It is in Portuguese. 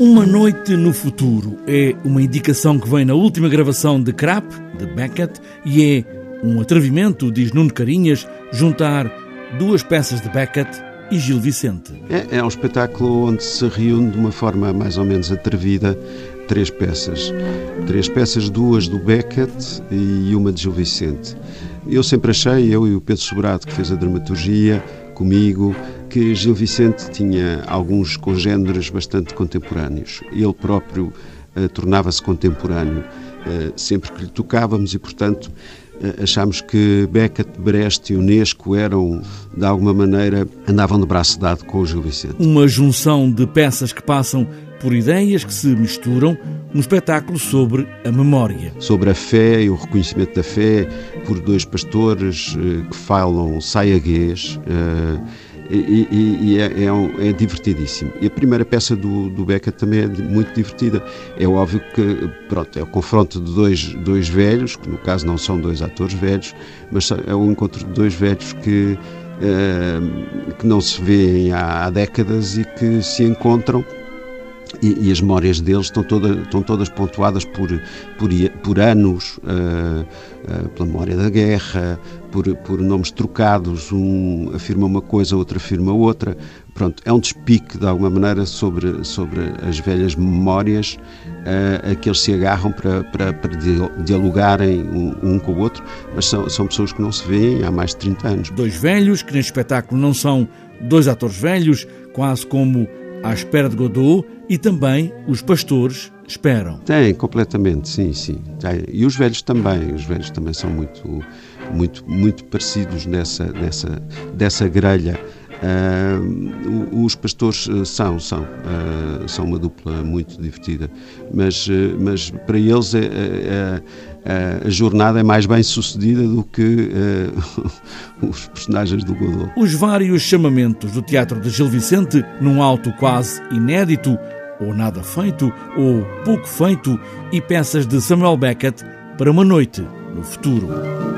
Uma Noite no Futuro é uma indicação que vem na última gravação de Crap, de Beckett, e é um atrevimento, diz Nuno Carinhas, juntar duas peças de Beckett e Gil Vicente. É, é um espetáculo onde se reúne de uma forma mais ou menos atrevida três peças. Três peças, duas do Beckett e uma de Gil Vicente. Eu sempre achei, eu e o Pedro Sobrado, que fez a dramaturgia comigo, que Gil Vicente tinha alguns congêneres bastante contemporâneos. Ele próprio uh, tornava-se contemporâneo uh, sempre que lhe tocávamos e, portanto, uh, achámos que Beckett, Brecht e Unesco eram, de alguma maneira, andavam de braço dado com o Gil Vicente. Uma junção de peças que passam por ideias que se misturam num espetáculo sobre a memória. Sobre a fé e o reconhecimento da fé por dois pastores que falam saiaguês e, e, e é, é, um, é, divertidíssimo. E a primeira peça do, do também é muito divertida. É óbvio que pronto, é o confronto de dois, dois velhos, que no caso não são dois atores velhos, mas é o encontro de dois velhos que, uh, que não se vêem há, há décadas e que se encontram e, e, as memórias deles estão, toda, estão todas pontuadas por, por, por anos, uh, uh, pela memória da guerra, por, por nomes trocados, um afirma uma coisa, outro afirma outra. Pronto, é um despique, de alguma maneira, sobre, sobre as velhas memórias uh, a que eles se agarram para, para, para dialogarem um, um, com o outro, mas são, são pessoas que não se veem há mais de 30 anos. Dois velhos, que neste espetáculo não são dois atores velhos, quase como à espera de Godot, e também os pastores esperam. Tem, completamente, sim, sim. Tem. E os velhos também, os velhos também são muito, muito, muito parecidos nessa, nessa, dessa grelha. Uh, os pastores eh, são, são, uh, são uma dupla muito divertida, mas, uh, mas para eles é, é, é, a jornada é mais bem sucedida do que os personagens do Godot. Os vários chamamentos do teatro de Gil Vicente, num alto quase inédito, ou nada feito, ou pouco feito, e peças de Samuel Beckett para uma noite no futuro.